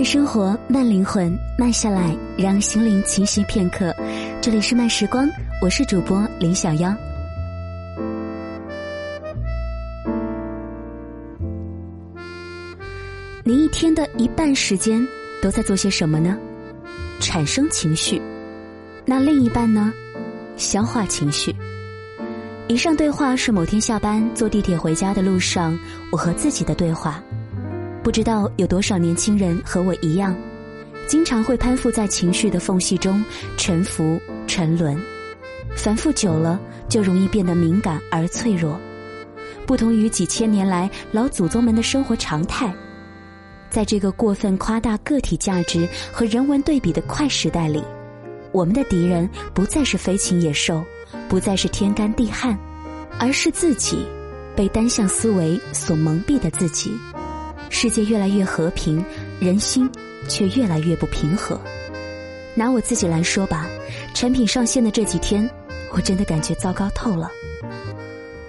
慢生活，慢灵魂，慢下来，让心灵栖息片刻。这里是慢时光，我是主播林小妖。你一天的一半时间都在做些什么呢？产生情绪。那另一半呢？消化情绪。以上对话是某天下班坐地铁回家的路上，我和自己的对话。不知道有多少年轻人和我一样，经常会攀附在情绪的缝隙中沉浮沉沦，反复久了就容易变得敏感而脆弱。不同于几千年来老祖宗们的生活常态，在这个过分夸大个体价值和人文对比的快时代里，我们的敌人不再是飞禽野兽，不再是天干地旱，而是自己被单向思维所蒙蔽的自己。世界越来越和平，人心却越来越不平和。拿我自己来说吧，产品上线的这几天，我真的感觉糟糕透了。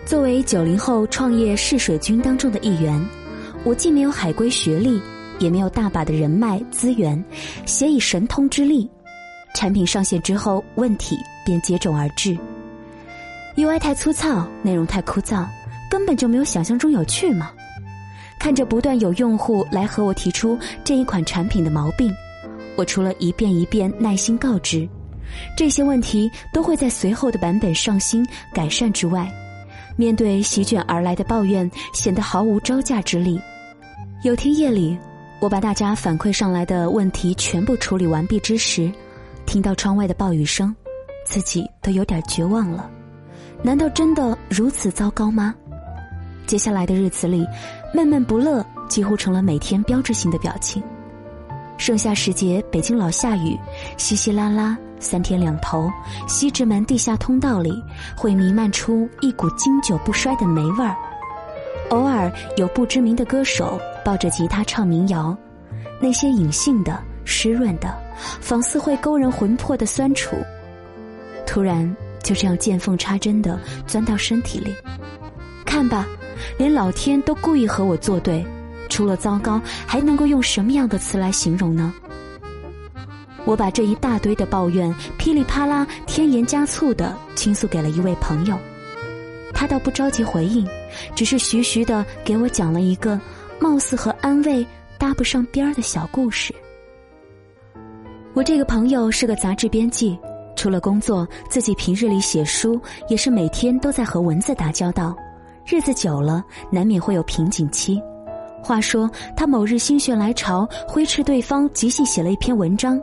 作为九零后创业试水军当中的一员，我既没有海归学历，也没有大把的人脉资源，携以神通之力，产品上线之后，问题便接踵而至。UI 太粗糙，内容太枯燥，根本就没有想象中有趣嘛。看着不断有用户来和我提出这一款产品的毛病，我除了一遍一遍耐心告知，这些问题都会在随后的版本上新改善之外，面对席卷而来的抱怨，显得毫无招架之力。有天夜里，我把大家反馈上来的问题全部处理完毕之时，听到窗外的暴雨声，自己都有点绝望了。难道真的如此糟糕吗？接下来的日子里，闷闷不乐几乎成了每天标志性的表情。盛夏时节，北京老下雨，稀稀拉拉，三天两头，西直门地下通道里会弥漫出一股经久不衰的霉味儿。偶尔有不知名的歌手抱着吉他唱民谣，那些隐性的、湿润的，仿似会勾人魂魄的酸楚，突然就这样见缝插针的钻到身体里。看吧。连老天都故意和我作对，除了糟糕，还能够用什么样的词来形容呢？我把这一大堆的抱怨噼里啪啦、添盐加醋的倾诉给了一位朋友，他倒不着急回应，只是徐徐的给我讲了一个貌似和安慰搭不上边儿的小故事。我这个朋友是个杂志编辑，除了工作，自己平日里写书也是每天都在和文字打交道。日子久了，难免会有瓶颈期。话说，他某日心血来潮，挥斥对方即兴写了一篇文章，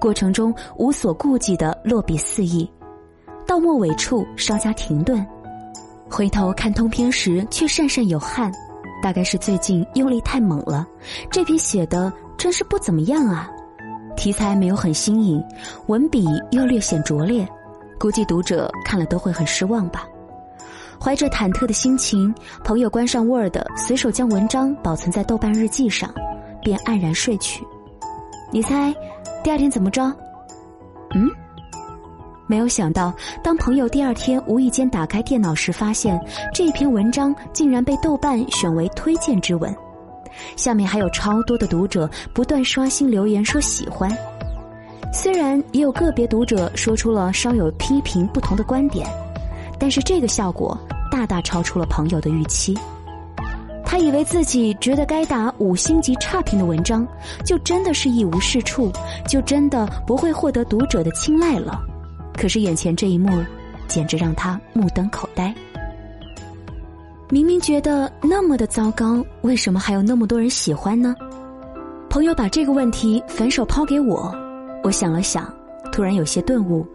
过程中无所顾忌的落笔肆意，到末尾处稍加停顿，回头看通篇时却讪讪有汗，大概是最近用力太猛了。这篇写的真是不怎么样啊，题材没有很新颖，文笔又略显拙劣，估计读者看了都会很失望吧。怀着忐忑的心情，朋友关上 Word，随手将文章保存在豆瓣日记上，便黯然睡去。你猜，第二天怎么着？嗯，没有想到，当朋友第二天无意间打开电脑时，发现这篇文章竟然被豆瓣选为推荐之文，下面还有超多的读者不断刷新留言说喜欢。虽然也有个别读者说出了稍有批评不同的观点。但是这个效果大大超出了朋友的预期，他以为自己觉得该打五星级差评的文章，就真的是一无是处，就真的不会获得读者的青睐了。可是眼前这一幕，简直让他目瞪口呆。明明觉得那么的糟糕，为什么还有那么多人喜欢呢？朋友把这个问题反手抛给我，我想了想，突然有些顿悟。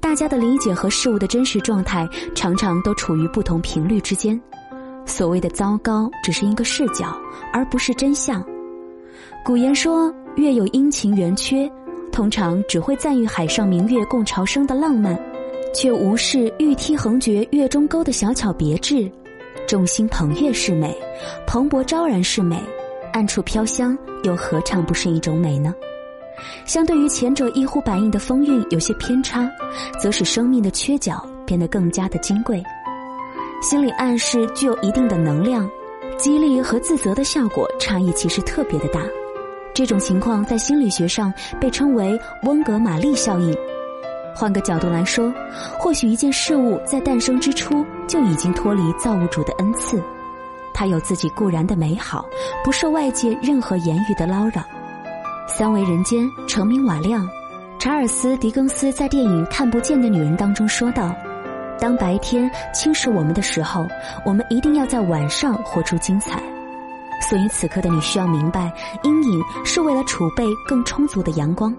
大家的理解和事物的真实状态常常都处于不同频率之间。所谓的糟糕，只是一个视角，而不是真相。古言说：“月有阴晴圆缺，通常只会赞誉海上明月共潮生的浪漫，却无视玉梯横绝月中沟的小巧别致。众星捧月是美，蓬勃昭然是美，暗处飘香又何尝不是一种美呢？”相对于前者一呼百应的风韵有些偏差，则使生命的缺角变得更加的金贵。心理暗示具有一定的能量，激励和自责的效果差异其实特别的大。这种情况在心理学上被称为温格玛丽效应。换个角度来说，或许一件事物在诞生之初就已经脱离造物主的恩赐，它有自己固然的美好，不受外界任何言语的骚扰。三维人间，成名瓦亮，查尔斯·狄更斯在电影《看不见的女人》当中说道：“当白天侵蚀我们的时候，我们一定要在晚上活出精彩。”所以，此刻的你需要明白，阴影是为了储备更充足的阳光，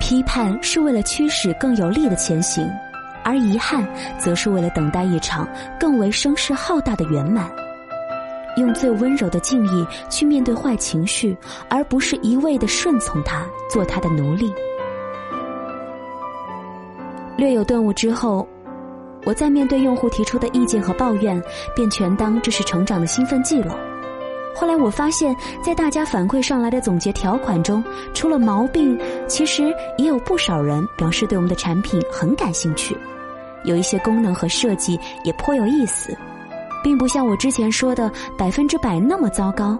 批判是为了驱使更有力的前行，而遗憾则是为了等待一场更为声势浩大的圆满。用最温柔的敬意去面对坏情绪，而不是一味的顺从他，做他的奴隶。略有顿悟之后，我在面对用户提出的意见和抱怨，便全当这是成长的兴奋剂了。后来我发现，在大家反馈上来的总结条款中，除了毛病，其实也有不少人表示对我们的产品很感兴趣，有一些功能和设计也颇有意思，并不像我之前说的百分之百那么糟糕。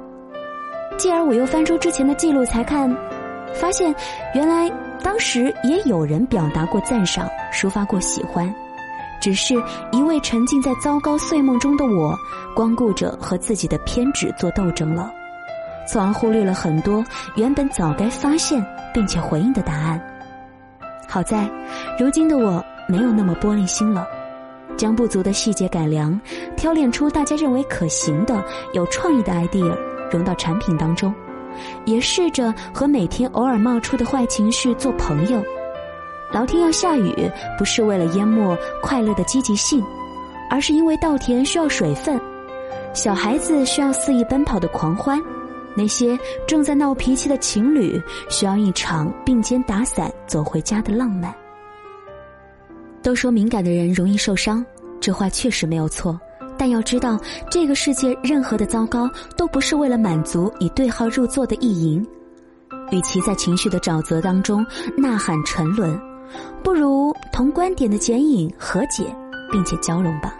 继而我又翻出之前的记录才看，发现原来当时也有人表达过赞赏，抒发过喜欢。只是一味沉浸在糟糕睡梦中的我，光顾着和自己的偏执做斗争了，从而忽略了很多原本早该发现并且回应的答案。好在，如今的我没有那么玻璃心了，将不足的细节改良，挑选出大家认为可行的、有创意的 idea，融到产品当中，也试着和每天偶尔冒出的坏情绪做朋友。老天要下雨，不是为了淹没快乐的积极性，而是因为稻田需要水分；小孩子需要肆意奔跑的狂欢，那些正在闹脾气的情侣需要一场并肩打伞走回家的浪漫。都说敏感的人容易受伤，这话确实没有错。但要知道，这个世界任何的糟糕都不是为了满足以对号入座的意淫。与其在情绪的沼泽当中呐喊沉沦。不如同观点的剪影和解，并且交融吧。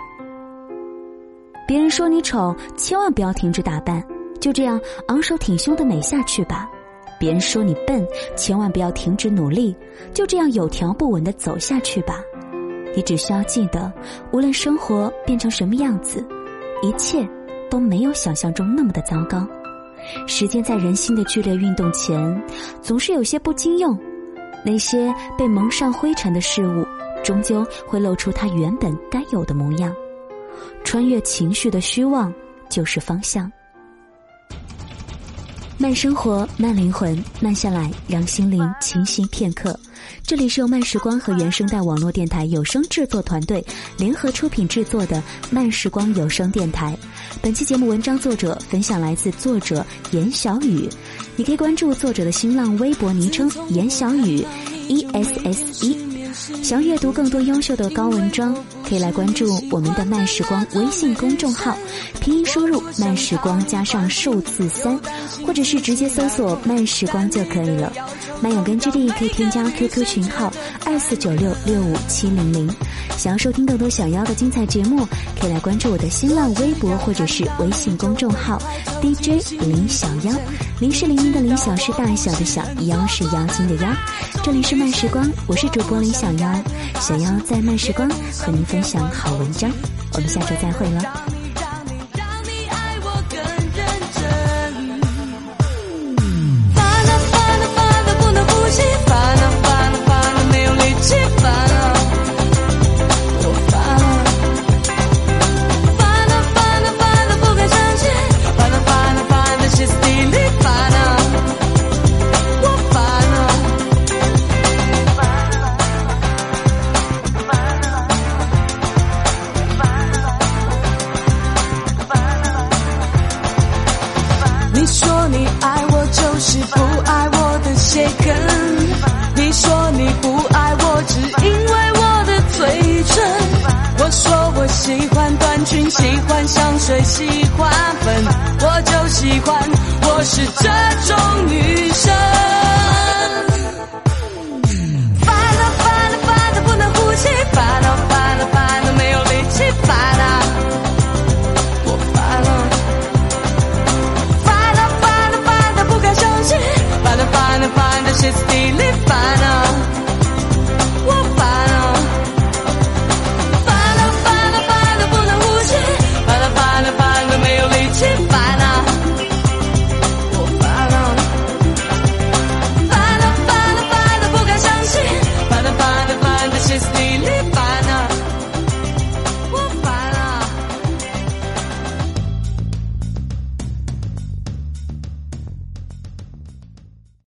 别人说你丑，千万不要停止打扮，就这样昂首挺胸的美下去吧。别人说你笨，千万不要停止努力，就这样有条不紊的走下去吧。你只需要记得，无论生活变成什么样子，一切都没有想象中那么的糟糕。时间在人心的剧烈运动前，总是有些不经用。那些被蒙上灰尘的事物，终究会露出它原本该有的模样。穿越情绪的虚妄，就是方向。慢生活，慢灵魂，慢下来，让心灵清晰片刻。这里是由慢时光和原声带网络电台有声制作团队联合出品制作的慢时光有声电台。本期节目文章作者分享来自作者严小雨。你可以关注作者的新浪微博昵称严小雨，E S S E。想阅读更多优秀的高文章，可以来关注我们的慢时光微信公众号，拼音输入慢时光加上数字三，或者是直接搜索慢时光就可以了。慢养根基地可以添加 QQ 群号二四九六六五七零零。想要收听更多小妖的精彩节目，可以来关注我的新浪微博或者是微信公众号 DJ 林小妖。林是林的林，小是大小的小，妖是妖精的妖。这里是慢时光，我是主播林小妖，小妖在慢时光和您分享好文章。我们下周再会了。喜欢香水，喜欢粉，我就喜欢，我是这种女生。